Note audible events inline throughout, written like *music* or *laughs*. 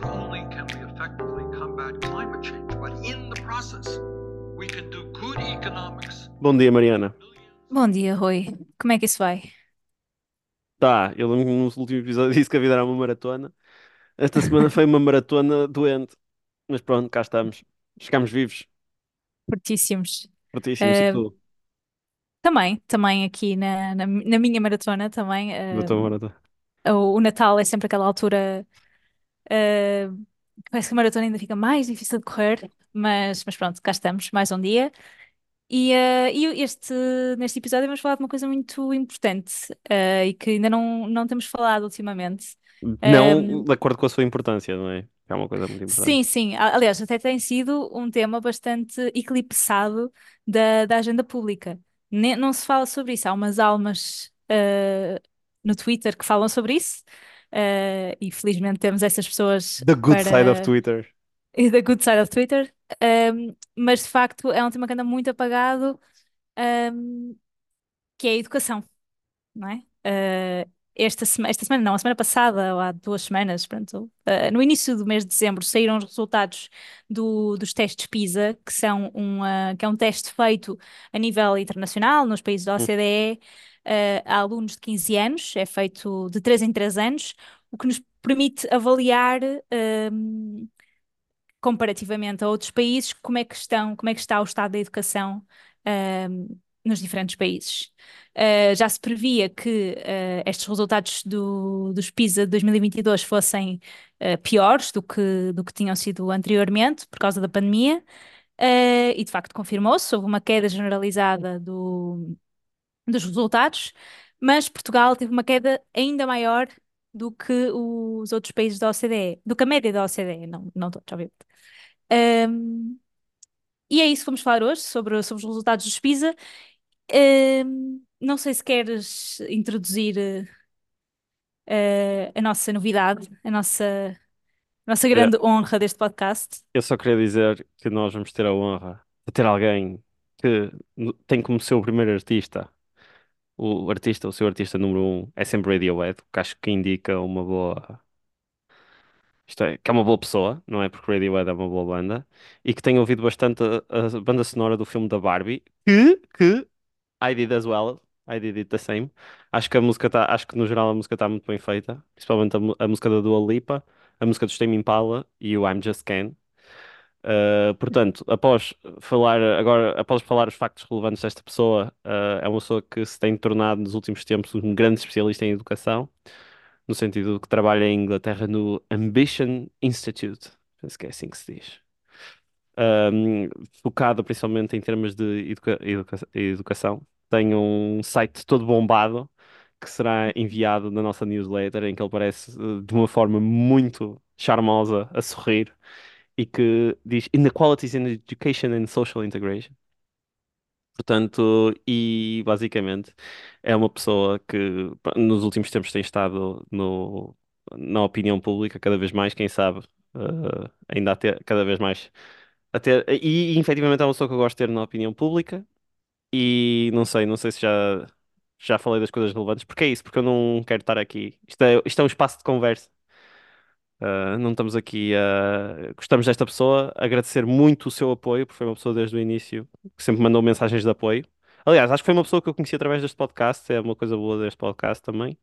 not only can we effectively combat climate change, but in the process, we can do good economics. Bom dia, Mariana. Bom dia, Rui. Como é que isso vai? Tá, eu lembro que no último episódio *laughs* disse que a vida era uma maratona. Esta semana foi uma maratona doente. Mas pronto, cá estamos. Chegamos vivos, Fortíssimos. fortíssimos e Eh, tudo. também, também aqui na, na, na minha maratona também. eh, Da tua maratona. o, o Natal é sempre aquela altura. Eh, parece que a maratona ainda fica mais difícil de correr, mas, mas pronto, cá estamos, mais um dia. E, eh, e este, neste episódio vamos falar de uma coisa muito importante eh, e que ainda não, não temos falado ultimamente. Não de acordo com a sua importância, não é? É uma coisa muito importante. Sim, sim. Aliás, até tem sido um tema bastante eclipsado da, da agenda pública. Ne- não se fala sobre isso. Há umas almas eh, no Twitter que falam sobre isso. Eh, e felizmente temos essas pessoas The good side of para Twitter. *laughs* the good side of Twitter. Ehm, mas de facto é um tema que anda muito apagado, ehm, que é a educação não é? Eh, esta, sema- esta semana, não, a semana passada, ou há duas semanas, pronto, eh, no início do mês de dezembro, saíram os resultados do- dos testes PISA, que são um, ah, que é um teste feito a nível internacional, nos países da Hum. OCDE, eh, a alunos de 15 anos, é feito de 3 em 3 anos, o que nos permite avaliar. ehm, comparativamente a outros países, como é que estão, como é que está o estado da educação ahm, nos diferentes países. Ah, já se previa que ah, estes resultados do, dos PISA de 2022 fossem ah, piores do que, do que tinham sido anteriormente, por causa da pandemia, e de facto confirmou-se, houve uma queda generalizada do, dos resultados, mas Portugal teve uma queda ainda maior do que os outros países da OCDE, do que a média da OCDE, não, não todos, obviamente. Ahm, e é isso que vamos falar hoje, sobre, sobre os resultados dos PISA. Ahm, não sei se queres introduzir eh, a nossa novidade, a nossa, a nossa grande honra deste podcast. Eu só queria dizer que nós vamos ter a honra de ter alguém que tem como seu primeiro artista, o artista, o seu artista número um é sempre Radiohead, que acho que indica uma boa. Isto é, que é uma boa pessoa, não é? Porque Radiohead é uma boa banda e que tem ouvido bastante a, a banda sonora do filme da Barbie, que, que I did as well, I did it the same. Acho que a música tá, acho que no geral a música está muito bem feita, principalmente a, a música da Dua Lipa, a música do Tame Impala e o I'm Just Ken. Uh, portanto, após falar agora, após falar os factos relevantes desta pessoa, uh, é uma pessoa que se tem tornado nos últimos tempos um grande especialista em educação, no sentido que trabalha em Inglaterra no Ambition Institute, penso que é assim que se diz. Um, focado principalmente em termos de educa- educa- educação. Tem um site todo bombado que será enviado na nossa newsletter, em que ele parece uh, de uma forma muito charmosa a sorrir e que diz Inequalities in Education and Social Integration. Portanto, e basicamente é uma pessoa que nos últimos tempos tem estado no, na opinião pública cada vez mais, quem sabe, eh, ainda a ter cada vez mais a ter, e, e efetivamente é uma pessoa que eu gosto de ter na opinião pública e não sei, não sei se já, já falei das coisas relevantes, porque é isso, porque eu não quero estar aqui. Isto é, isto é um espaço de conversa. Uh, não estamos aqui a. Gostamos desta pessoa, agradecer muito o seu apoio, porque foi uma pessoa desde o início que sempre mandou mensagens de apoio. Aliás, acho que foi uma pessoa que eu conheci através deste podcast, é uma coisa boa deste podcast também.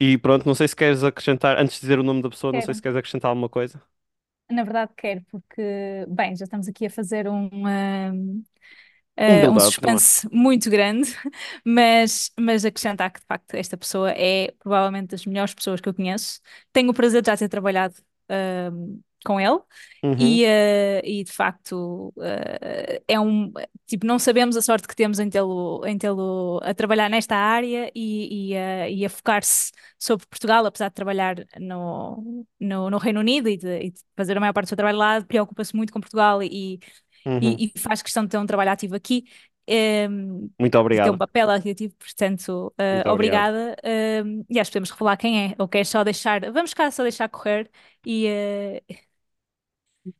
E pronto, não sei se queres acrescentar, antes de dizer o nome da pessoa, não sei Quero. se queres acrescentar alguma coisa. Na verdade, quero, porque, bem, já estamos aqui a fazer um, Um um, eh, um é? suspense muito grande, mas, mas acrescentar que de facto esta pessoa é provavelmente das melhores pessoas que eu conheço. Tenho o prazer de já ter trabalhado ahm, com ele Uhum, e, eh, e de facto eh, é um tipo, não sabemos a sorte que temos em tê-lo em tê-lo a trabalhar nesta área e, e, a, e a focar-se sobre Portugal, apesar de trabalhar no, no, no Reino Unido e de, e de fazer a maior parte do seu trabalho lá, preocupa-se muito com Portugal e, uhum. e, e faz questão de ter um trabalho ativo aqui. ehm, Muito de ter um obrigado. papel ativo, portanto, eh, obrigado. obrigada. ehm, e acho que podemos revelar quem é, ou quer só deixar, vamos cá só deixar correr e, eh, e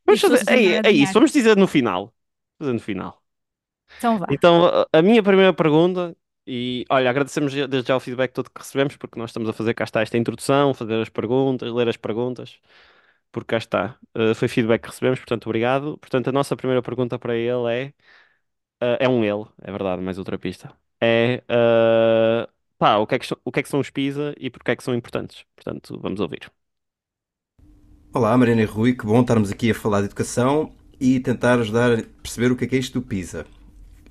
Vamos fazer, é, é isso, vamos dizer no final. Fazer no final. Então vá. Então, a, minha primeira pergunta E olha, agradecemos desde já o feedback todo que recebemos, porque nós estamos a fazer cá está esta introdução, fazer as perguntas, ler as perguntas, porque cá está. Uh, foi feedback que recebemos, portanto, obrigado. Portanto, a nossa primeira pergunta para ele é: uh, é um ele, é verdade, mais outra pista. É uh, pá, o que é que, o que é que são os PISA e porque é que são importantes? Portanto, vamos ouvir. Olá, Mariana e Rui, que bom estarmos aqui a falar de educação e tentar ajudar a perceber o que é que é isto do PISA.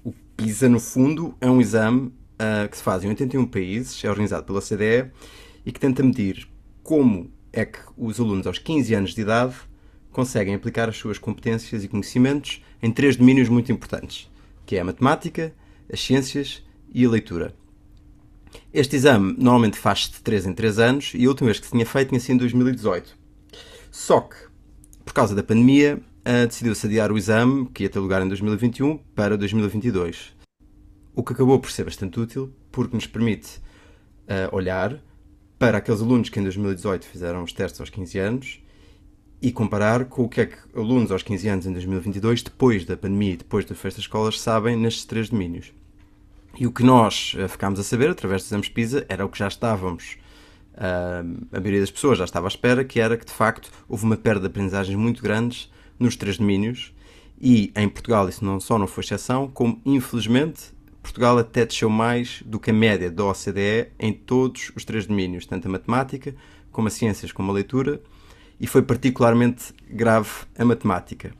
O PISA, no fundo, é um exame ah, que se faz em 81 países, é organizado pela OCDE e que tenta medir como é que os alunos aos 15 anos de idade conseguem aplicar as suas competências e conhecimentos em três domínios muito importantes, que é a matemática, as ciências e a leitura. Este exame normalmente faz-se de 3 em 3 anos e a última vez que se tinha feito tinha sido em 2018. Só que, por causa da pandemia, uh, decidiu-se adiar o exame, que ia ter lugar em 2021, para 2022. O que acabou por ser bastante útil, porque nos permite uh, olhar para aqueles alunos que em 2018 fizeram os testes aos 15 anos e comparar com o que é que alunos aos 15 anos em 2022, depois da pandemia e depois das festas escolas, sabem nestes três domínios. E o que nós uh, ficámos a saber através dos exames PISA era o que já estávamos Uh, a maioria das pessoas já estava à espera, que era que de facto houve uma perda de aprendizagens muito grandes nos três domínios e em Portugal isso não só não foi exceção, como infelizmente Portugal até desceu mais do que a média da OCDE em todos os três domínios, tanto a matemática, como as ciências, como a leitura, e foi particularmente grave a matemática.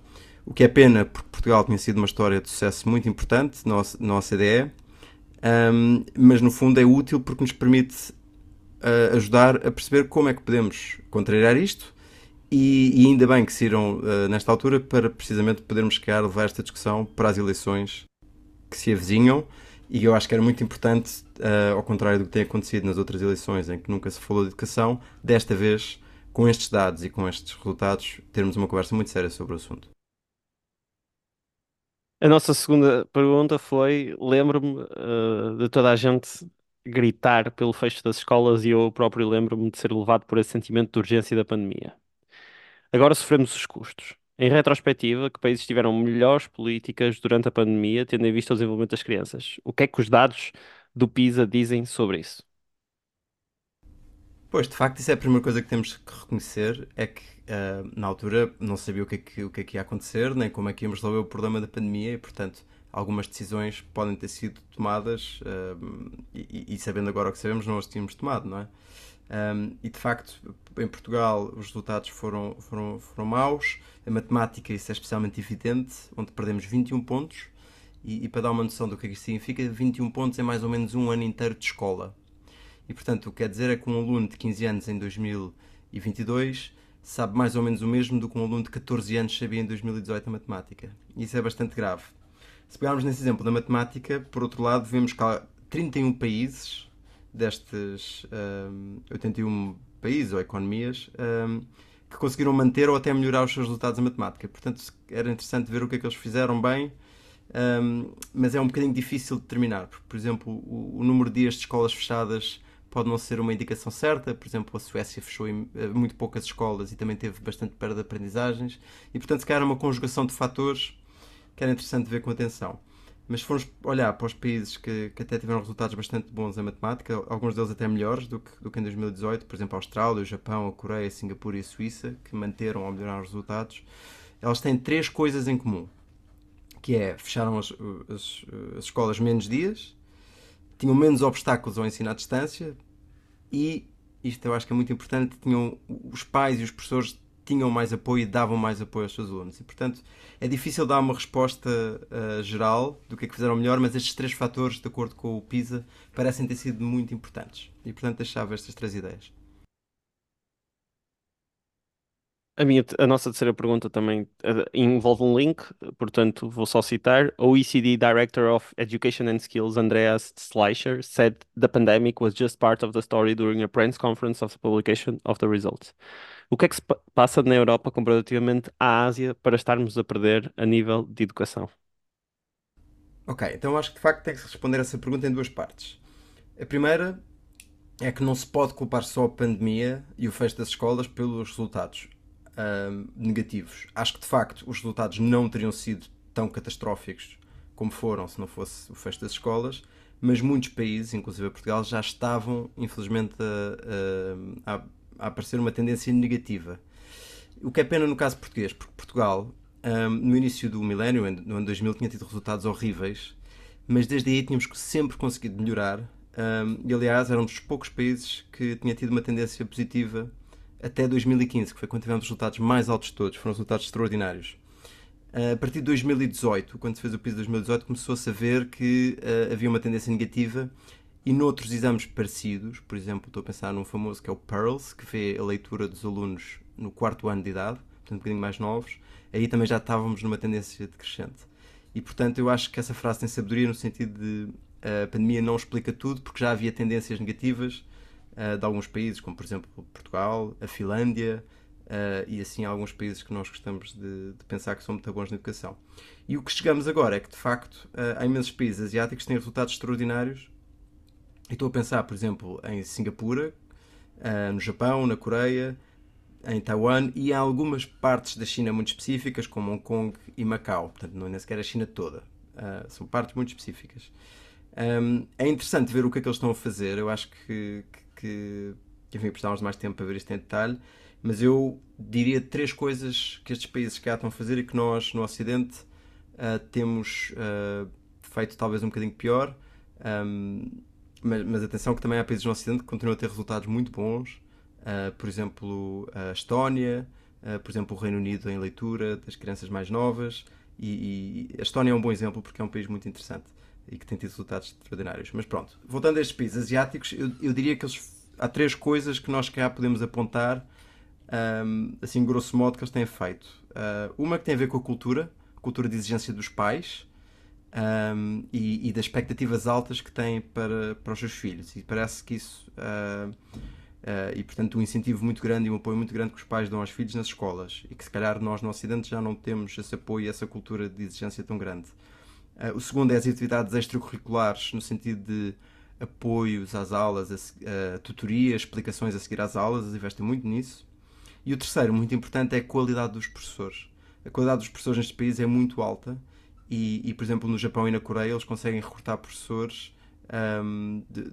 O que é pena, porque Portugal tinha sido uma história de sucesso muito importante na OCDE, um, mas no fundo é útil porque nos permite uh, ajudar a perceber como é que podemos contrariar isto e, e ainda bem que saíram uh, nesta altura para precisamente podermos chegar levar esta discussão para as eleições que se avizinham e eu acho que era muito importante, uh, ao contrário do que tem acontecido nas outras eleições em que nunca se falou de educação, desta vez, com estes dados e com estes resultados, termos uma conversa muito séria sobre o assunto. A nossa segunda pergunta foi: lembro-me uh, de toda a gente gritar pelo fecho das escolas e eu próprio lembro-me de ser levado por esse sentimento de urgência da pandemia. Agora sofremos os custos. Em retrospectiva, que países tiveram melhores políticas durante a pandemia, tendo em vista o desenvolvimento das crianças? O que é que os dados do PISA dizem sobre isso? Pois, de facto, isso é a primeira coisa que temos que reconhecer, é que uh, na altura não sabia o que, é que, o que é que ia acontecer, nem como é que íamos resolver o problema da pandemia, e portanto algumas decisões podem ter sido tomadas uh, e, e, sabendo agora o que sabemos, não as tínhamos tomado, não é? Um, e de facto, em Portugal, os resultados foram, foram, foram maus. A matemática, isso é especialmente evidente, onde perdemos 21 pontos. E, e para dar uma noção do que é isso significa, 21 pontos é mais ou menos um ano inteiro de escola. E portanto, o que quer dizer é que um aluno de 15 anos em 2022 sabe mais ou menos o mesmo do que um aluno de 14 anos sabia em 2018 a matemática. E isso é bastante grave. Se pegarmos nesse exemplo da matemática, por outro lado, vemos que há 31 países destes um, 81 países ou economias um, que conseguiram manter ou até melhorar os seus resultados em matemática. Portanto, era interessante ver o que é que eles fizeram bem, um, mas é um bocadinho difícil de determinar. Porque, por exemplo, o, o, número de dias de escolas fechadas pode não ser uma indicação certa. Por exemplo, a Suécia fechou eh, muito poucas escolas e também teve bastante perda de aprendizagens. E, portanto, se calhar, é uma conjugação de fatores que era interessante ver com atenção. Mas se formos olhar para os países que, que até tiveram resultados bastante bons em matemática, alguns deles até melhores do que, do que em 2018, por exemplo, a Austrália, o Japão, a Coreia, a Singapura e a Suíça, que manteram ou melhoraram os resultados, elas têm três coisas em comum. Que é, fecharam as, as, as escolas menos dias, tinham menos obstáculos ao ensino à distância e, isto eu acho que é muito importante, tinham os pais e os professores tinham mais apoio e davam mais apoio aos seus alunos. E, portanto, é difícil dar uma resposta uh, geral do que é que fizeram melhor, mas estes três fatores, de acordo com o PISA, parecem ter sido muito importantes. E, portanto, deixava estas três ideias. A, minha, a nossa terceira pergunta também uh, envolve um link, portanto vou só citar. OECD Director of Education and Skills, Andreas Schleicher, said the pandemic was just part of the story during a press conference of the publication of the results. O que é que se passa na Europa comparativamente à Ásia para estarmos a perder a nível de educação? Ok, então acho que de facto tem que responder essa pergunta em duas partes. A primeira é que não se pode culpar só a pandemia e o fecho das escolas pelos resultados negativos. Acho que de facto os resultados não teriam sido tão catastróficos como foram se não fosse o fecho das escolas, mas muitos países, inclusive Portugal, já estavam, infelizmente, a, a, a aparecer uma tendência negativa. O que é pena no caso português, porque Portugal, no início do milénio, no ano 2000, tinha tido resultados horríveis, mas desde aí tínhamos sempre conseguido melhorar. E aliás, era um dos poucos países que tinha tido uma tendência positiva até 2015, que foi quando tivemos os resultados mais altos de todos, foram resultados extraordinários. A partir de 2018, quando se fez o PISA 2018, começou-se a ver que uh, havia uma tendência negativa e noutros exames parecidos, por exemplo, estou a pensar num famoso que é o PEARLS, que vê a leitura dos alunos no quarto ano de idade, portanto um bocadinho mais novos, aí também já estávamos numa tendência decrescente. E portanto eu acho que essa frase tem sabedoria no sentido de a pandemia não explica tudo, porque já havia tendências negativas uh, de alguns países, como por exemplo Portugal, a Finlândia, Uh, e assim alguns países que nós gostamos de, de, pensar que são muito bons na educação. E o que chegamos agora é que, de facto, uh, há imensos países asiáticos que têm resultados extraordinários. E estou a pensar, por exemplo, em Singapura, uh, no Japão, na Coreia, em Taiwan e em algumas partes da China muito específicas, como Hong Kong e Macau. Portanto, não é nem sequer a China toda. são partes muito específicas. Um, é interessante ver o que é que eles estão a fazer. Eu acho que, que, enfim, precisávamos de mais tempo para ver isto em detalhe mas eu diria três coisas que estes países cá estão a fazer e que nós no Ocidente uh, temos uh, feito talvez um bocadinho pior. Um, mas, mas, atenção que também há países no Ocidente que continuam a ter resultados muito bons. Uh, por exemplo, a Estónia, por exemplo, o Reino Unido em leitura das crianças mais novas. E, e, a Estónia é um bom exemplo porque é um país muito interessante e que tem tido resultados extraordinários. Mas pronto, voltando a estes países asiáticos, eu, eu diria que eles, há três coisas que nós cá podemos apontar um, assim, grosso modo, que eles têm feito. Uh, uma que tem a ver com a cultura, cultura de exigência dos pais um, e, e, das expectativas altas que têm para, para os seus filhos. E parece que isso. Uh, uh, e portanto, um incentivo muito grande e um apoio muito grande que os pais dão aos filhos nas escolas. E que se calhar nós no Ocidente já não temos esse apoio e essa cultura de exigência tão grande. O segundo é as atividades extracurriculares, no sentido de apoios às aulas, a, a tutorias, explicações a seguir às aulas, eles investem muito nisso. E o terceiro, muito importante, é a qualidade dos professores. A qualidade dos professores neste país é muito alta e, e por exemplo, no Japão e na Coreia eles conseguem recrutar professores. Um, de,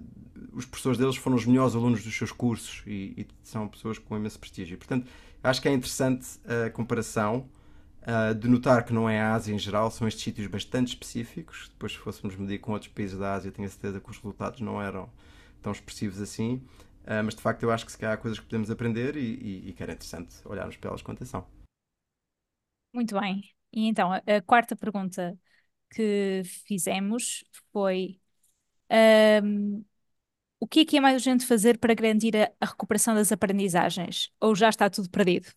os professores deles foram os melhores alunos dos seus cursos e, e são pessoas com imenso prestígio. Portanto, acho que é interessante a comparação uh, de notar que não é a Ásia em geral, são estes sítios bastante específicos. Depois, se fôssemos medir com outros países da Ásia, tenho a certeza que os resultados não eram tão expressivos assim. Uh, mas de facto eu acho que se calhar há coisas que podemos aprender e, e, e que era interessante olharmos para elas com atenção. Muito bem. E então, a, a quarta pergunta que fizemos foi um, o que é que é mais urgente fazer para garantir a, a recuperação das aprendizagens? Ou já está tudo perdido?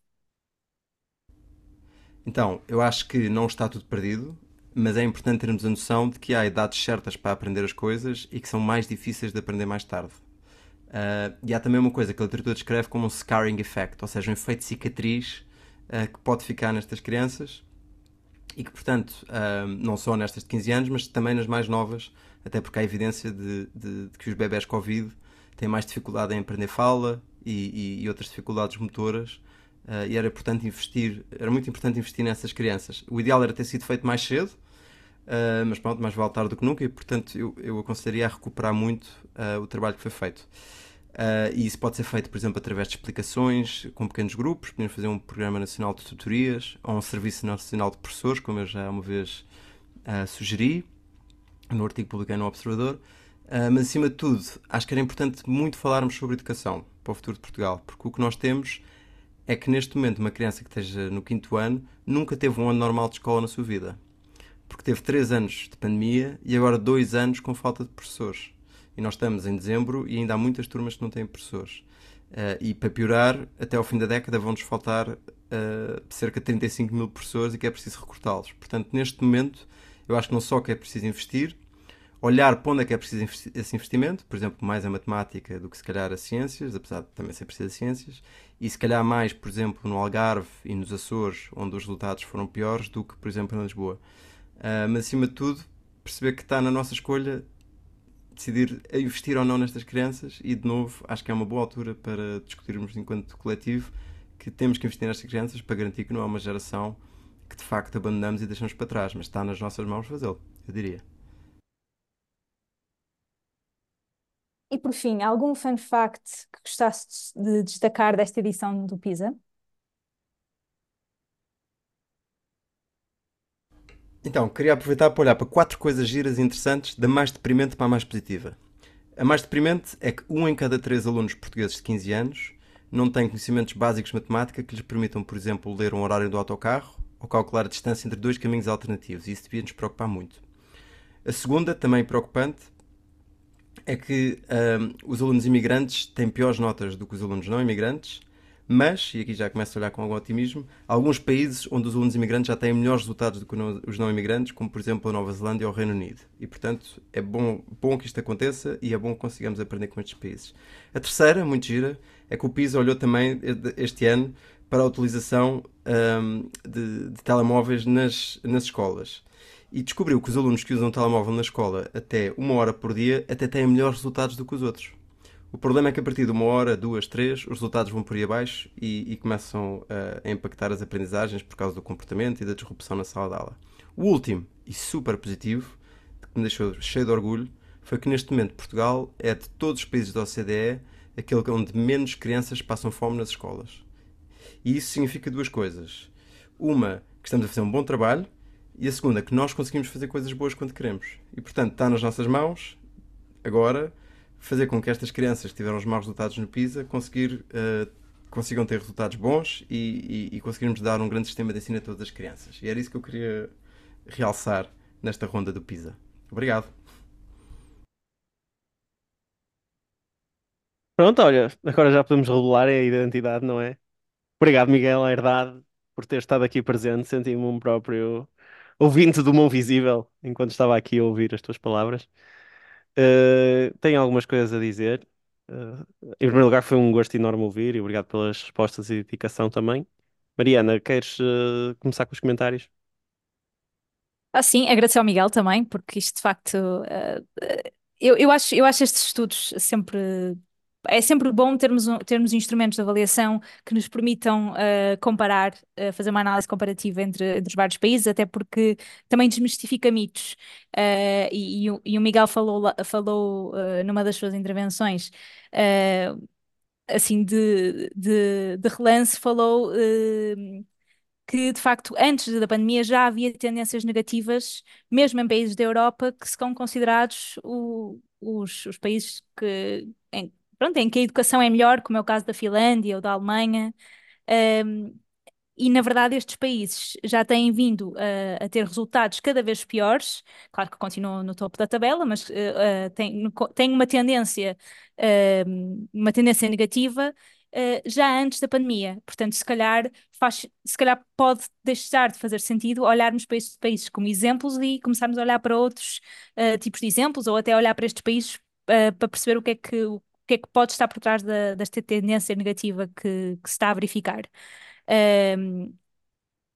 Então, eu acho que não está tudo perdido, mas é importante termos a noção de que há idades certas para aprender as coisas e que são mais difíceis de aprender mais tarde. Uh, e há também uma coisa que a literatura descreve como um scarring effect, ou seja, um efeito cicatriz uh, que pode ficar nestas crianças e que, portanto, uh, não só nestas de 15 anos, mas também nas mais novas, até porque há evidência de, de, de que os bebés Covid têm mais dificuldade em aprender fala e, e, e outras dificuldades motoras. E era, portanto, investir, era muito importante investir nessas crianças. O ideal era ter sido feito mais cedo, Uh, mas pronto, mais vale tarde do que nunca e portanto eu, eu aconselharia a recuperar muito uh, o trabalho que foi feito. Uh, e isso pode ser feito, por exemplo, através de explicações com pequenos grupos. Podemos fazer um programa nacional de tutorias ou um serviço nacional de professores, como eu já uma vez uh, sugeri no artigo publicado no Observador. Uh, mas acima de tudo, acho que era importante muito falarmos sobre educação para o futuro de Portugal, porque o que nós temos é que neste momento uma criança que esteja no quinto ano nunca teve um ano normal de escola na sua vida, porque teve três anos de pandemia e agora dois anos com falta de professores e nós estamos em dezembro e ainda há muitas turmas que não têm professores. Uh, e para piorar, até ao fim da década vão-nos faltar uh, cerca de 35 mil professores e que é preciso recrutá-los. Portanto, neste momento, eu acho que não só que é preciso investir, olhar para onde é que é preciso esse investimento, por exemplo, mais a matemática do que se calhar as ciências, apesar de também ser preciso as ciências, e se calhar mais, por exemplo, no Algarve e nos Açores, onde os resultados foram piores do que, por exemplo, em Lisboa. Uh, mas acima de tudo, perceber que está na nossa escolha decidir investir ou não nestas crianças e de novo acho que é uma boa altura para discutirmos enquanto coletivo que temos que investir nestas crianças para garantir que não é uma geração que de facto abandonamos e deixamos para trás, mas está nas nossas mãos fazê-lo, eu diria. E por fim, algum fun fact que gostasse de destacar desta edição do PISA? Então, queria aproveitar para olhar para quatro coisas giras e interessantes, da mais deprimente para a mais positiva. A mais deprimente é que um em cada três alunos portugueses de 15 anos não tem conhecimentos básicos de matemática que lhes permitam, por exemplo, ler um horário do autocarro ou calcular a distância entre dois caminhos alternativos. E isso devia nos preocupar muito. A segunda, também preocupante, é que um, os alunos imigrantes têm piores notas do que os alunos não imigrantes mas, e aqui já começo a olhar com algum otimismo, alguns países onde os alunos imigrantes já têm melhores resultados do que os não imigrantes, como por exemplo a Nova Zelândia ou o Reino Unido. E portanto é bom, bom que isto aconteça e é bom que consigamos aprender com estes países. A terceira, muito gira, é que o PISA olhou também este ano para a utilização um, de, de, telemóveis nas, nas escolas. E descobriu que os alunos que usam telemóvel na escola até uma hora por dia até têm melhores resultados do que os outros. O problema é que a partir de uma hora, duas, três, os resultados vão por aí abaixo e, e começam a, a impactar as aprendizagens por causa do comportamento e da disrupção na sala de aula. O último, e super positivo, que me deixou cheio de orgulho, foi que neste momento Portugal é de todos os países da OCDE aquele onde menos crianças passam fome nas escolas. E isso significa duas coisas. Uma, que estamos a fazer um bom trabalho, e a segunda, que nós conseguimos fazer coisas boas quando queremos. E portanto, está nas nossas mãos, agora, fazer com que estas crianças que tiveram os maus resultados no PISA conseguir, uh, consigam ter resultados bons e, e, e, conseguirmos dar um grande sistema de ensino a todas as crianças. E era isso que eu queria realçar nesta ronda do PISA. Obrigado. Pronto, olha, agora já podemos revelar a identidade, não é? Obrigado, Miguel Herdade, por ter estado aqui presente. Senti-me um próprio ouvinte do Mão Visível enquanto estava aqui a ouvir as tuas palavras. Uh, tenho algumas coisas a dizer. Uh, em primeiro lugar, foi um gosto enorme ouvir e obrigado pelas respostas e dedicação também. Mariana, queres uh, começar com os comentários? Ah, sim, agradecer ao Miguel também, porque isto de facto. eu, eu, acho, eu acho estes estudos sempre é sempre bom termos, termos instrumentos de avaliação que nos permitam uh, comparar, uh, fazer uma análise comparativa entre, entre, os vários países, até porque também desmistifica mitos. Uh, e, e, o, e, o, Miguel falou, falou numa das suas intervenções, assim, de, de, de, relance, falou que de facto antes da pandemia já havia tendências negativas, mesmo em países da Europa, que são considerados o, os, os, países que, em, pronto, em que a educação é melhor, como é o caso da Finlândia ou da Alemanha. Um, e, na verdade, estes países já têm vindo a ter resultados cada vez piores. Claro que continuam no topo da tabela, mas uh, uh, têm, têm uma tendência, uh, uma tendência negativa já antes da pandemia. Portanto, se calhar, faz, se calhar pode deixar de fazer sentido olharmos para estes países como exemplos e começarmos a olhar para outros tipos de exemplos ou até olhar para estes países para perceber o que é que, que é que pode estar por trás da, desta tendência negativa que, que se está a verificar. Um,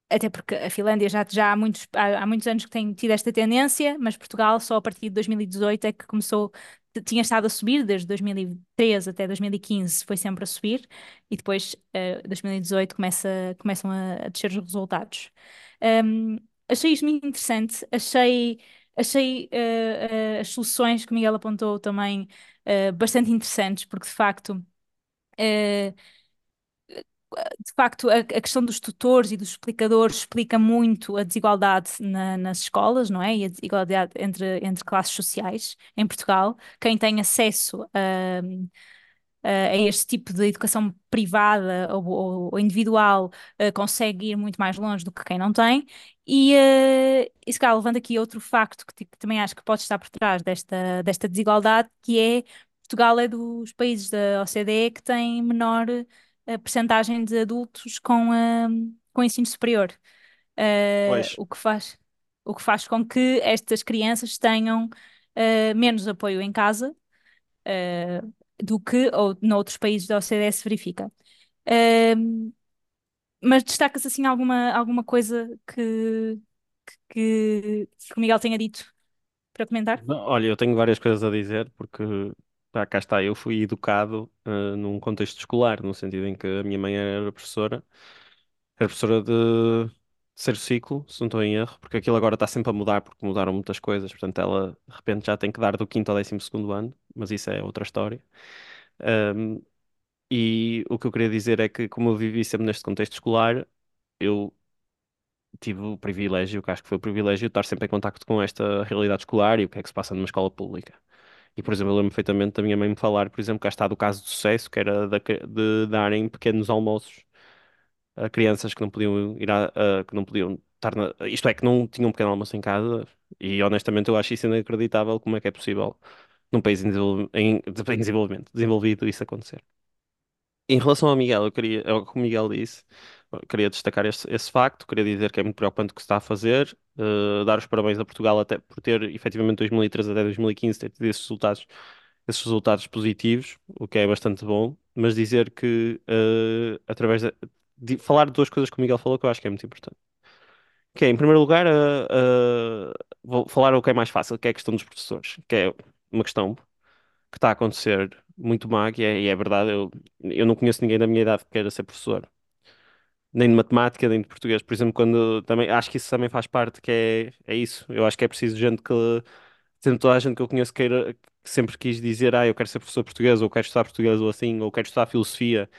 até porque a Finlândia já, já há, muitos, há, há, muitos anos que tem tido esta tendência, mas Portugal só a partir de 2018 é que começou, tinha estado a subir, desde 2013 até 2015 foi sempre a subir, e depois, uh, 2018, começa, começam a, a descer os resultados. Um, achei isto muito interessante, achei, achei uh, uh, as soluções que o Miguel apontou também uh, bastante interessantes, porque de facto. De facto, a, a, questão dos tutores e dos explicadores explica muito a desigualdade na, nas escolas, não é? E a desigualdade entre, entre classes sociais em Portugal. Quem tem acesso a, a este tipo de educação privada ou, ou individual uh, consegue ir muito mais longe do que quem não tem. E, uh, e se calhar levando aqui outro facto que, que, também acho que pode estar por trás desta, desta desigualdade, que é Portugal é dos países da OCDE que tem menor uh, percentagem de adultos com, uh, com ensino superior. Uh, o que faz, o que faz com que estas crianças tenham menos apoio em casa do que ou, noutros países da OCDE se verifica. mas destaca-se assim alguma, alguma coisa que, que, que o Miguel tenha dito para comentar? Olha, eu tenho várias coisas a dizer, porque pá, cá está, eu fui educado uh, num contexto escolar, no sentido em que a minha mãe era professora, era professora de terceiro ciclo, se não estou em erro, porque aquilo agora está sempre a mudar, porque mudaram muitas coisas, portanto ela de repente já tem que dar do quinto ao décimo segundo ano, mas isso é outra história. Um, e o que eu queria dizer é que, como eu vivi sempre neste contexto escolar, eu tive o privilégio, que acho que foi o privilégio, de estar sempre em contacto com esta realidade escolar e o que é que se passa numa escola pública. E, por exemplo, eu lembro perfeitamente da minha mãe me falar, por exemplo, cá está do caso de sucesso, que era da- de darem pequenos almoços a crianças que não podiam ir a, a- que não podiam estar na, isto é, que não tinham um pequeno almoço em casa, e honestamente eu acho isso inacreditável como é que é possível num país em, desenvol- em- *laughs* em desenvolvimento, desenvolvido isso acontecer. Em relação ao Miguel, eu queria, é o que o Miguel disse, queria destacar esse, esse facto, queria dizer que é muito preocupante o que se está a fazer, eh, dar os parabéns a Portugal até por ter, efetivamente, 2013 até 2015, ter tido esses resultados, esses resultados positivos, o que é bastante bom, mas dizer que, eh, através de, de falar de duas coisas que o Miguel falou que eu acho que é muito importante. Que é, em primeiro lugar, eh, eh, vou falar o que é mais fácil, que é a questão dos professores, que é uma questão que está a acontecer muito má, e é, e é verdade, eu, eu não conheço ninguém da minha idade que queira ser professor, nem de matemática, nem de português. Por exemplo, quando também acho que isso também faz parte, que é, é isso. Eu acho que é preciso gente que, sempre toda a gente que eu conheço queira, que sempre quis dizer, ah, eu quero ser professor português, ou quero estudar português, ou assim, ou quero estudar filosofia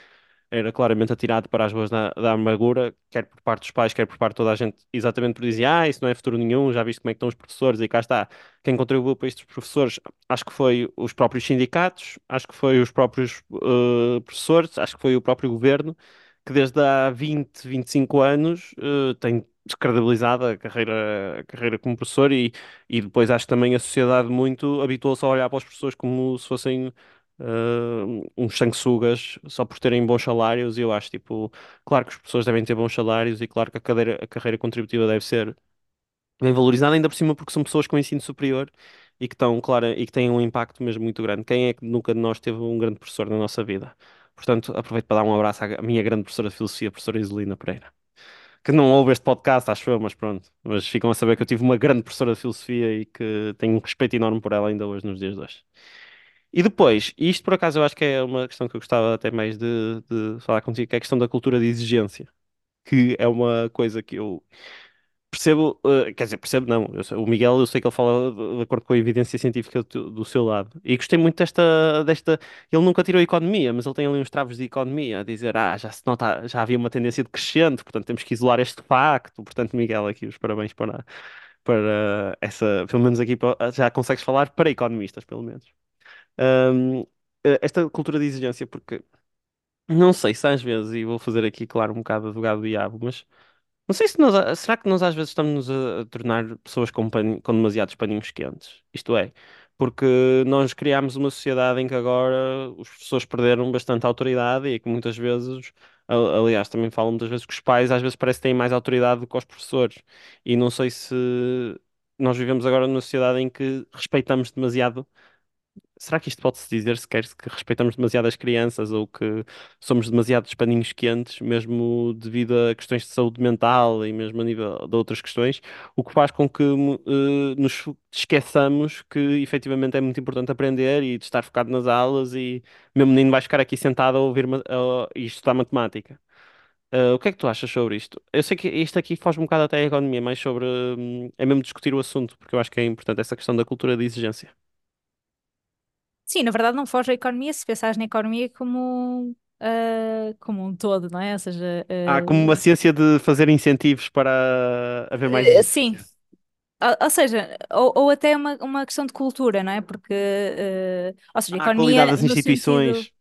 era claramente atirado para as ruas da, da amargura, quer por parte dos pais, quer por parte de toda a gente, exatamente por dizer, ah, isso não é futuro nenhum, já viste como é que estão os professores, e cá está. Quem contribuiu para estes professores, acho que foi os próprios sindicatos, acho que foi os próprios eh, professores, acho que foi o próprio governo, que desde há 20, 25 anos eh, tem descredibilizado a carreira, a carreira como professor e, e depois acho que também a sociedade muito habituou-se a olhar para os professores como se fossem uh, uns sanguessugas só por terem bons salários e eu acho, tipo, claro que as pessoas devem ter bons salários e claro que a, cadeira, a carreira contributiva deve ser bem valorizada, ainda por cima porque são pessoas com ensino superior e que estão, claro, e que têm um impacto mesmo muito grande. Quem é que nunca de nós teve um grande professor na nossa vida? Portanto, aproveito para dar um abraço à minha grande professora de filosofia, professora Isolina Pereira. Que não ouve este podcast, acho eu, mas pronto. Mas ficam a saber que eu tive uma grande professora de filosofia e que tenho um respeito enorme por ela ainda hoje, nos dias de hoje. E depois, isto por acaso eu acho que é uma questão que eu gostava até mais de, de falar contigo, que é a questão da cultura de exigência, que é uma coisa que eu percebo, eh, quer dizer, percebo não, eu o Miguel eu sei que ele fala de, de acordo com a evidência científica do, do seu lado, e gostei muito desta, desta, ele nunca tirou economia, mas ele tem ali uns travos de economia, a dizer, ah, já se nota, já havia uma tendência decrescente, portanto temos que isolar este facto, portanto Miguel, aqui os parabéns para, para essa, pelo menos aqui já consegues falar para economistas, pelo menos. Eh, esta cultura de exigência, porque não sei se às vezes, e vou fazer aqui, claro, um bocado advogado do diabo, mas não sei se nós, será que nós às vezes estamos a, a tornar pessoas com, paninho- com demasiados paninhos quentes? Isto é, porque nós criámos uma sociedade em que agora os professores perderam bastante autoridade e que muitas vezes, aliás, também falam muitas vezes que os pais às vezes parecem que têm mais autoridade do que os professores. E não sei se nós vivemos agora numa sociedade em que respeitamos demasiado Será que isto pode-se dizer sequer que respeitamos demasiado as crianças ou que somos demasiados paninhos quentes, mesmo devido a questões de saúde mental e mesmo a nível de outras questões, o que faz com que eh, nos esqueçamos que efetivamente é muito importante aprender e estar focado nas aulas e meu menino vai ficar aqui sentado a ouvir e estudar matemática. Eh, o que é que tu achas sobre isto? Eu sei que isto aqui foge um bocado até a economia, mas sobre hum, é mesmo discutir o assunto, porque eu acho que é importante essa questão da cultura de exigência. Sim, na verdade não foge à economia se pensares na economia como, ah, como um todo, não é? Ou seja, Há como uma ciência de fazer incentivos para haver mais ah, sim, ou, ou seja, ou, ou até uma, uma questão de cultura, não é? Porque, ah, ou seja, Há a qualidade economia das no sentido. instituições.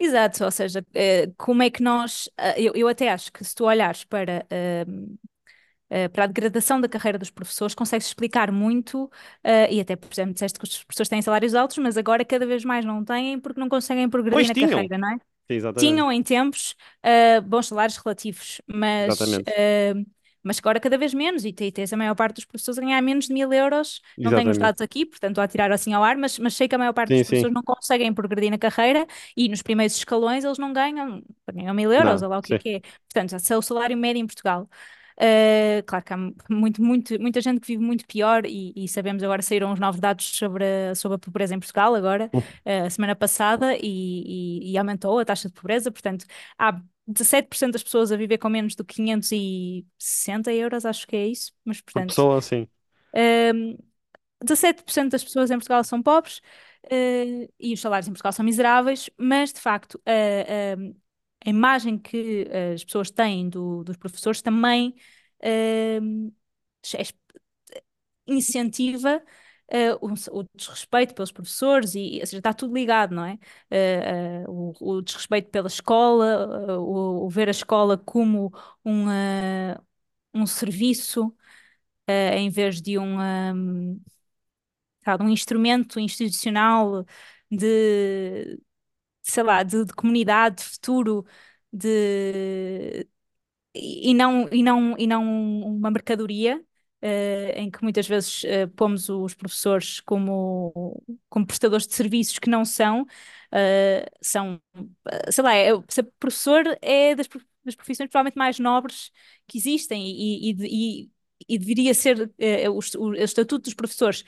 Exato, ou seja, eh, como é que nós. ah, eu, eu até acho que se tu olhares para, eh, para a degradação da carreira dos professores, consegues explicar muito, eh, e até, por exemplo, disseste que os professores têm salários altos, mas agora cada vez mais não têm porque não conseguem progredir Pois na tinham. carreira, não é? Sim, exatamente. Tinham em tempos eh, bons salários relativos, mas, mas agora cada vez menos, e te- tens a maior parte dos professores a ganhar menos de mil euros. Não tenho os dados aqui, portanto a tirar assim ao ar, mas, mas sei que a maior parte Sim, dos sim. professores não conseguem progredir na carreira e nos primeiros escalões eles não ganham, ganham mil euros, Nada. ou lá o que é que é. Portanto, esse é o salário médio em Portugal. Uh, claro que há muito, muito, muita gente que vive muito pior e, e sabemos agora saíram os novos dados sobre a, sobre a pobreza em Portugal agora, uh, a semana passada, e, e, e aumentou a taxa de pobreza, portanto há 17% das pessoas a viver com menos que 560 euros, acho que é isso, mas Por portanto... pessoa, assim. Um, 17% das pessoas em Portugal são pobres uh, e os salários em Portugal são miseráveis, mas de facto uh, uh, a imagem que as pessoas têm do, dos professores também incentiva Uh, o, o, desrespeito pelos professores e ou seja, está tudo ligado, não é? Uh, uh, o, o, desrespeito pela escola, o, o, ver a escola como um, um serviço em vez de um, um, um instrumento institucional de, sei lá, de, de comunidade, de futuro, de e não, e não, e não uma mercadoria. Uh, em que muitas vezes uh, pomos os professores como, como prestadores de serviços que não são, uh, são, sei lá, é, ser professor é das, das profissões provavelmente mais nobres que existem e, e, e, e deveria ser o, o, estatuto dos professores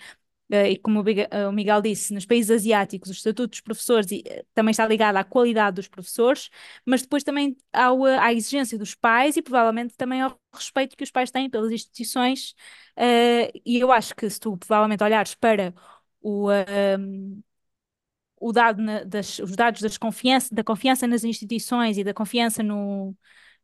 e como eh, o Miguel disse, nos países asiáticos o estatuto dos professores eh, também está ligado à qualidade dos professores, mas depois também ao, à exigência dos pais e provavelmente também ao respeito que os pais têm pelas instituições. e eu acho que se tu provavelmente olhares para o, o dado na, das, os dados das confiança, da confiança nas instituições e da confiança no,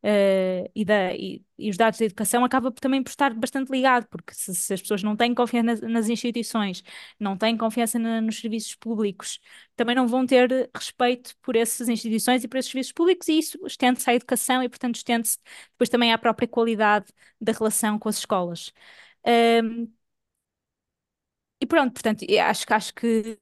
uh, e, da, e, e, os dados da educação acaba também por estar bastante ligado, porque se, se as pessoas não têm confiança nas, nas instituições, não têm confiança na, nos serviços públicos, também não vão ter respeito por essas instituições e por esses serviços públicos, e isso estende-se à educação e, portanto, estende-se depois também à própria qualidade da relação com as escolas. Um, e pronto, portanto, acho, acho que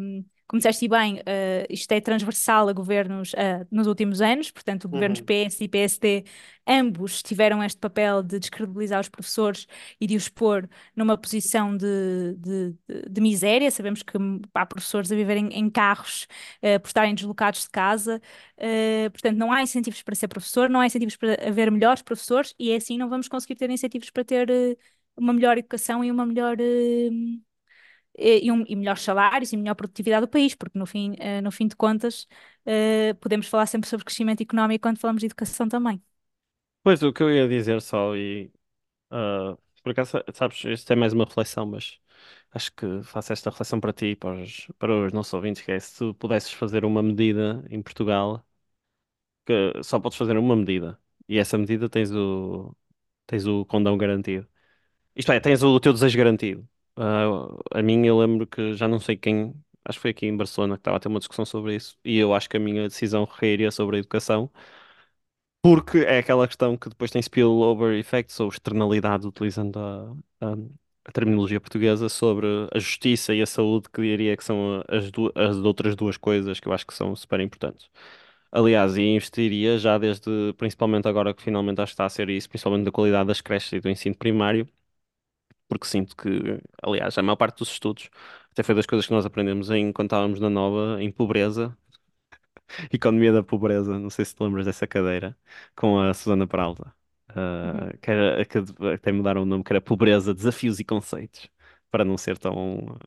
um, como disseste bem, uh, isto é transversal a governos uh, nos últimos anos, portanto, governos Uhum. PS e PSD, ambos tiveram este papel de descredibilizar os professores e de os pôr numa posição de, de, de, miséria. Sabemos que há professores a viverem em carros uh, por estarem deslocados de casa, portanto, não há incentivos para ser professor, não há incentivos para haver melhores professores e assim não vamos conseguir ter incentivos para ter uma melhor educação e uma melhor e, um, e melhores salários e melhor produtividade do país, porque no fim, uh, no fim de contas uh, podemos falar sempre sobre crescimento económico quando falamos de educação também. Pois, o que eu ia dizer só, e uh, por acaso, sabes, isto é mais uma reflexão, mas acho que faço esta reflexão para ti e para os, para os nossos ouvintes, que é se tu pudesses fazer uma medida em Portugal, que só podes fazer uma medida, e essa medida tens o, tens o condão garantido. Isto é, tens o teu desejo garantido. Uh, a mim, eu lembro que já não sei quem, acho que foi aqui em Barcelona que estava a ter uma discussão sobre isso, e eu acho que a minha decisão recairia sobre a educação, porque é aquela questão que depois tem spillover effects ou externalidade, utilizando a, a, a terminologia portuguesa, sobre a justiça e a saúde, que diria que são as, du as outras duas coisas que eu acho que são super importantes. Aliás, e investiria já desde, principalmente agora que finalmente acho que está a ser isso, principalmente da qualidade das creches e do ensino primário porque sinto que, aliás, a maior parte dos estudos, até foi das coisas que nós aprendemos em, quando estávamos na Nova, em pobreza, *laughs* Economia da Pobreza, não sei se te lembras dessa cadeira, com a Susana Peralta, Uhum. uh, que, era, que até mudaram o nome, que era Pobreza, Desafios e Conceitos, para não ser tão,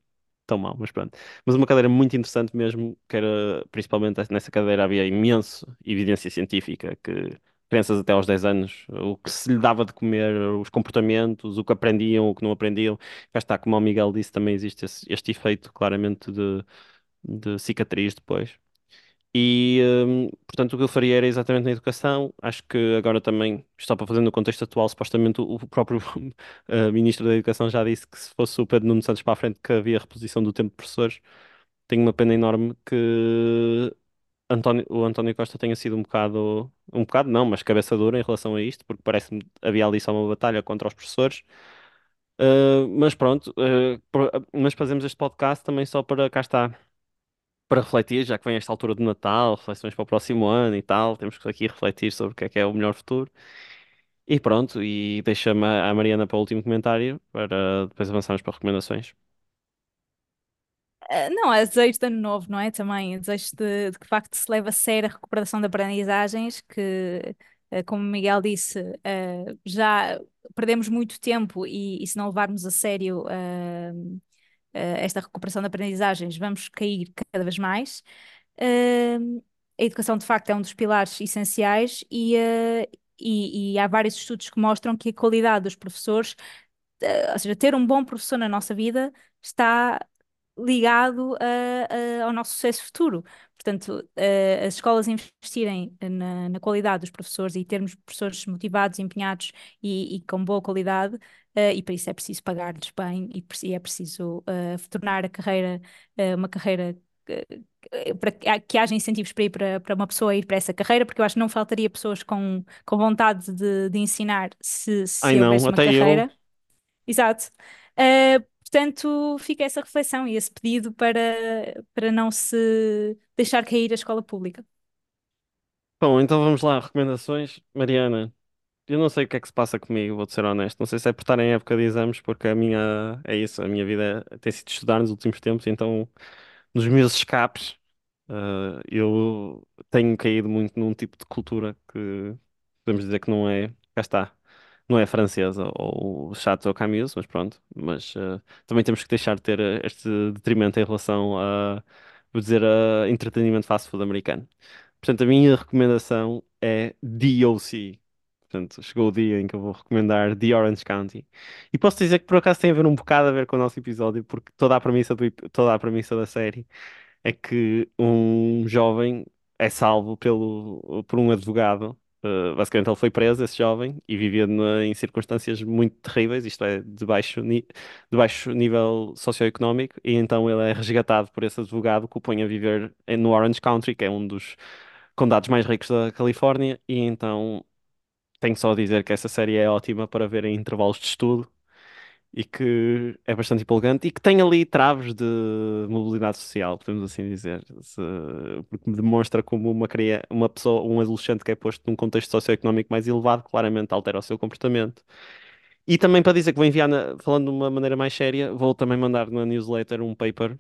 tão mau, mas pronto. Mas uma cadeira muito interessante mesmo, que era, principalmente nessa cadeira havia imenso evidência científica que crianças até aos 10 anos, o que se lhe dava de comer, os comportamentos, o que aprendiam, o que não aprendiam. Cá está, como o Miguel disse, também existe esse- este efeito claramente de, de cicatriz depois. E, hum, portanto, o que eu faria era exatamente na educação. Acho que agora também, só para fazer no contexto atual, supostamente o o próprio *laughs* eh, Ministro da Educação já disse que se fosse o Pedro Nuno Santos para a frente que havia reposição do tempo de professores. Tenho uma pena enorme que António, o António Costa tenha sido um bocado, um bocado não, mas cabeça dura em relação a isto, porque parece-me que havia ali só uma batalha contra os professores. Uh, mas pronto, uh, mas fazemos este podcast também só para cá está, para refletir, já que vem esta altura do Natal, reflexões para o próximo ano e tal, temos que aqui refletir sobre o que é que é o melhor futuro. E pronto, e deixa-me a Mariana para o último comentário, para depois avançarmos para recomendações. Uh, não, é desejo de ano novo, não é? Também, desejo de, de que de facto se leve a sério a recuperação de aprendizagens, que Uh, como Miguel disse, uh, já perdemos muito tempo e, e, se não levarmos a sério esta recuperação de aprendizagens, vamos cair cada vez mais. a educação, de facto, é um dos pilares essenciais e, e, e há vários estudos que mostram que a qualidade dos professores, ou seja, ter um bom professor na nossa vida está ligado a, a, ao nosso sucesso futuro. Portanto, uh, as escolas investirem na, na, qualidade dos professores e termos professores motivados, empenhados e, e com boa qualidade, uh, e para isso é preciso pagar-lhes bem e, é preciso uh, tornar a carreira uma carreira para que haja incentivos para ir para, para uma pessoa ir para essa carreira, porque eu acho que não faltaria pessoas com, com vontade de, de ensinar se, se Ai, não, uma até carreira. eu. Exato. Uh, Portanto, fica essa reflexão e esse pedido para, para não se deixar cair a escola pública. Bom, então vamos lá, recomendações. Mariana, eu não sei o que é que se passa comigo, vou-te ser honesto. Não sei se é por estar em época de exames, porque a minha, é isso, a minha vida tem sido estudar nos últimos tempos, então nos meus escapes, uh, eu tenho caído muito num tipo de cultura que podemos dizer que não é, cá está, não é francesa ou Chateau Camus, mas pronto. Mas uh, também temos que deixar de ter eh, este detrimento em relação a, vou dizer, a entretenimento fast food americano. Portanto, a minha recomendação é DOC. Portanto, chegou o dia em que eu vou recomendar The Orange County. E posso dizer que por acaso tem a ver um bocado a ver com o nosso episódio, porque toda a premissa, do, toda a premissa da série é que um jovem é salvo pelo, por um advogado Uh, basicamente, ele foi preso, esse jovem, e vivia na- em circunstâncias muito terríveis, isto é, de baixo, ni- de baixo nível socioeconómico, e então ele é resgatado por esse advogado que o põe a viver no Orange County, que é um dos condados mais ricos da Califórnia, e então tenho só a dizer que essa série é ótima para ver em intervalos de estudo e que é bastante empolgante e que tem ali traves de mobilidade social, podemos assim dizer, Se- porque demonstra como uma, cria- uma pessoa, um adolescente que é posto num contexto socioeconómico mais elevado, claramente altera o seu comportamento. E também para dizer que vou enviar, na- falando de uma maneira mais séria, vou também mandar na newsletter um paper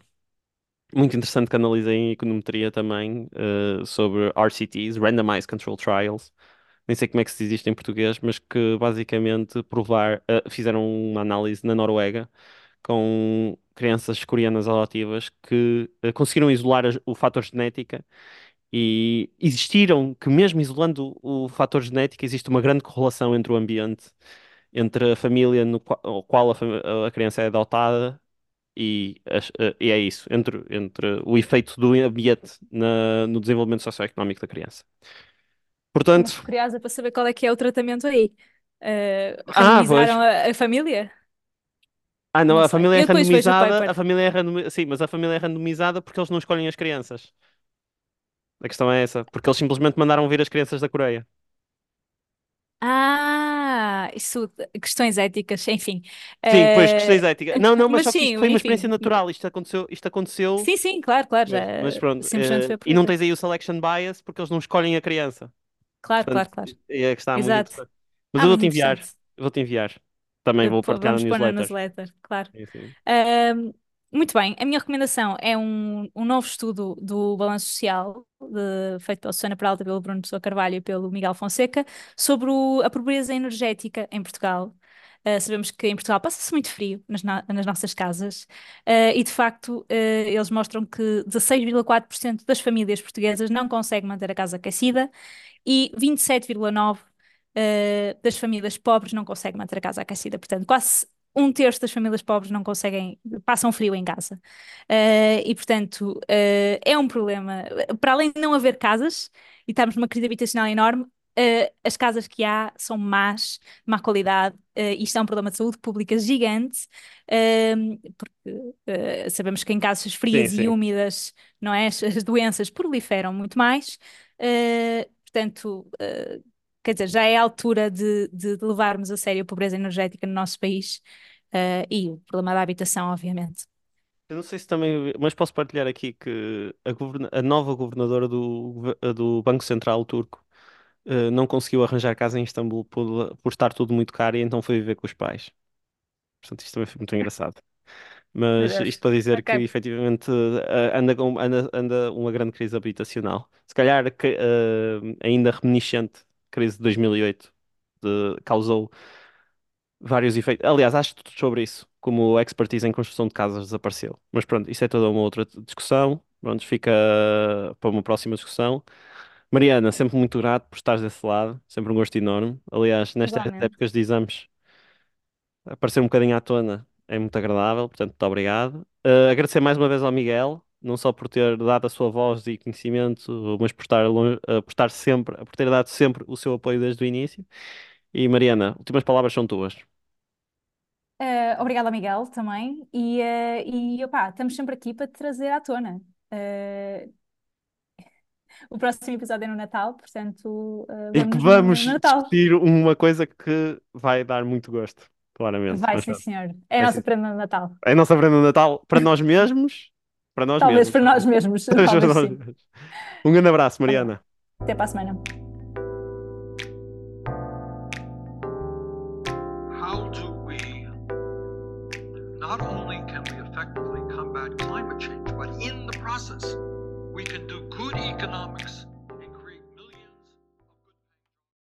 muito interessante que analisei em econometria também, eh, sobre RCTs, Randomized Control Trials, nem sei como é que se diz isto em português, mas que basicamente provar, eh, fizeram uma análise na Noruega com crianças coreanas adotivas que eh, conseguiram isolar o fator genética e existiram que mesmo isolando o, o fator genética existe uma grande correlação entre o ambiente, entre a família no qual, qual a, a criança é adotada e, eh, e é isso, entre, entre o efeito do ambiente na- no desenvolvimento socioeconómico da criança. Muito Portanto, curiosa para saber qual é que é o tratamento aí. Uh, ah, a, a família? Ah, não, Não a família é vejo o randomizada, a família é randomi... Sim, mas a família é randomizada porque eles não escolhem as crianças. A questão é essa, porque eles simplesmente mandaram vir as crianças da Coreia. Ah, isso, questões éticas, enfim. Sim, pois, Uh, questões éticas. Não, não, mas mas só que sim, foi uma enfim. experiência natural. Isto aconteceu, isto aconteceu, Sim, sim, claro, claro, já mas, mas pronto. simplesmente eh, foi por e não tens aí o selection bias porque eles não escolhem a criança. Claro, claro, Portanto, claro. é que está muito Exato. interessante. Mas Ah, eu muito vou-te enviar, interessante. vou-te enviar. Também vou pô, partilhar na Vamos pôr na newsletter. newsletter, claro. Sim, sim. Ahm, muito bem, a minha recomendação é um, um novo estudo do Balanço Social, de- feito pela Susana Peralta, pelo Bruno Pessoa Carvalho e pelo Miguel Fonseca, sobre o- a pobreza energética em Portugal. Ah, sabemos que em Portugal passa-se muito frio nas, na- nas nossas casas ah, e, de facto, ah, eles mostram que 16,4% das famílias portuguesas não conseguem manter a casa aquecida e 27,9% eh, das famílias pobres não conseguem manter a casa aquecida. Portanto, quase um terço das famílias pobres não conseguem, passam frio em casa. Eh, e, portanto, eh, é um problema. Para além de não haver casas e estarmos numa crise habitacional enorme, eh, as casas que há são más, de má qualidade, eh, isto é um problema de saúde pública gigante, eh, porque eh, sabemos que em casas Sim, frias e sim. úmidas, não é, as, as doenças proliferam muito mais. Portanto, eh, quer dizer, já é a altura de, de- levarmos a sério a pobreza energética no nosso país, eh, e o problema da habitação, obviamente. Eu não sei se também, mas posso partilhar aqui que a, a nova governadora do, do Banco Central turco eh, não conseguiu arranjar casa em Istambul por, por estar tudo muito caro e então foi viver com os pais. Portanto, isto também foi muito engraçado. Mas isto para dizer que Ok. efetivamente eh, anda, com- anda, anda uma grande crise habitacional. Se calhar que, eh, ainda reminiscente crise de 2008 de- causou vários efeitos. Aliás, acho tudo sobre isso, como a expertise em construção de casas desapareceu. Mas pronto, isso é toda uma outra discussão. Pronto, fica para uma próxima discussão. Mariana, sempre muito grato por estares desse lado, sempre um gosto enorme. Aliás, nestas Igualmente. épocas de exames, aparecer um bocadinho à tona é muito agradável, portanto, muito obrigado. Uh, agradecer mais uma vez ao Miguel, não só por ter dado a sua voz e conhecimento, mas por estar, lon- uh, por estar sempre, por ter dado sempre o seu apoio desde o início. E Mariana, últimas palavras são tuas. Eh, obrigada, Miguel, também. E, eh, e opá, estamos sempre aqui para te trazer à tona. Eh, *laughs* o próximo episódio é no Natal, portanto, eh, E que vamos discutir uma coisa que vai dar muito gosto, claramente. Vai, sim, senhor. É a vai nossa sim. prenda de Natal. É a nossa prenda de Natal para nós mesmos, para nós Talvez mesmos. para nós mesmos. *laughs* Para Talvez nós sim. mesmos. Um grande abraço, Mariana. Até para a semana.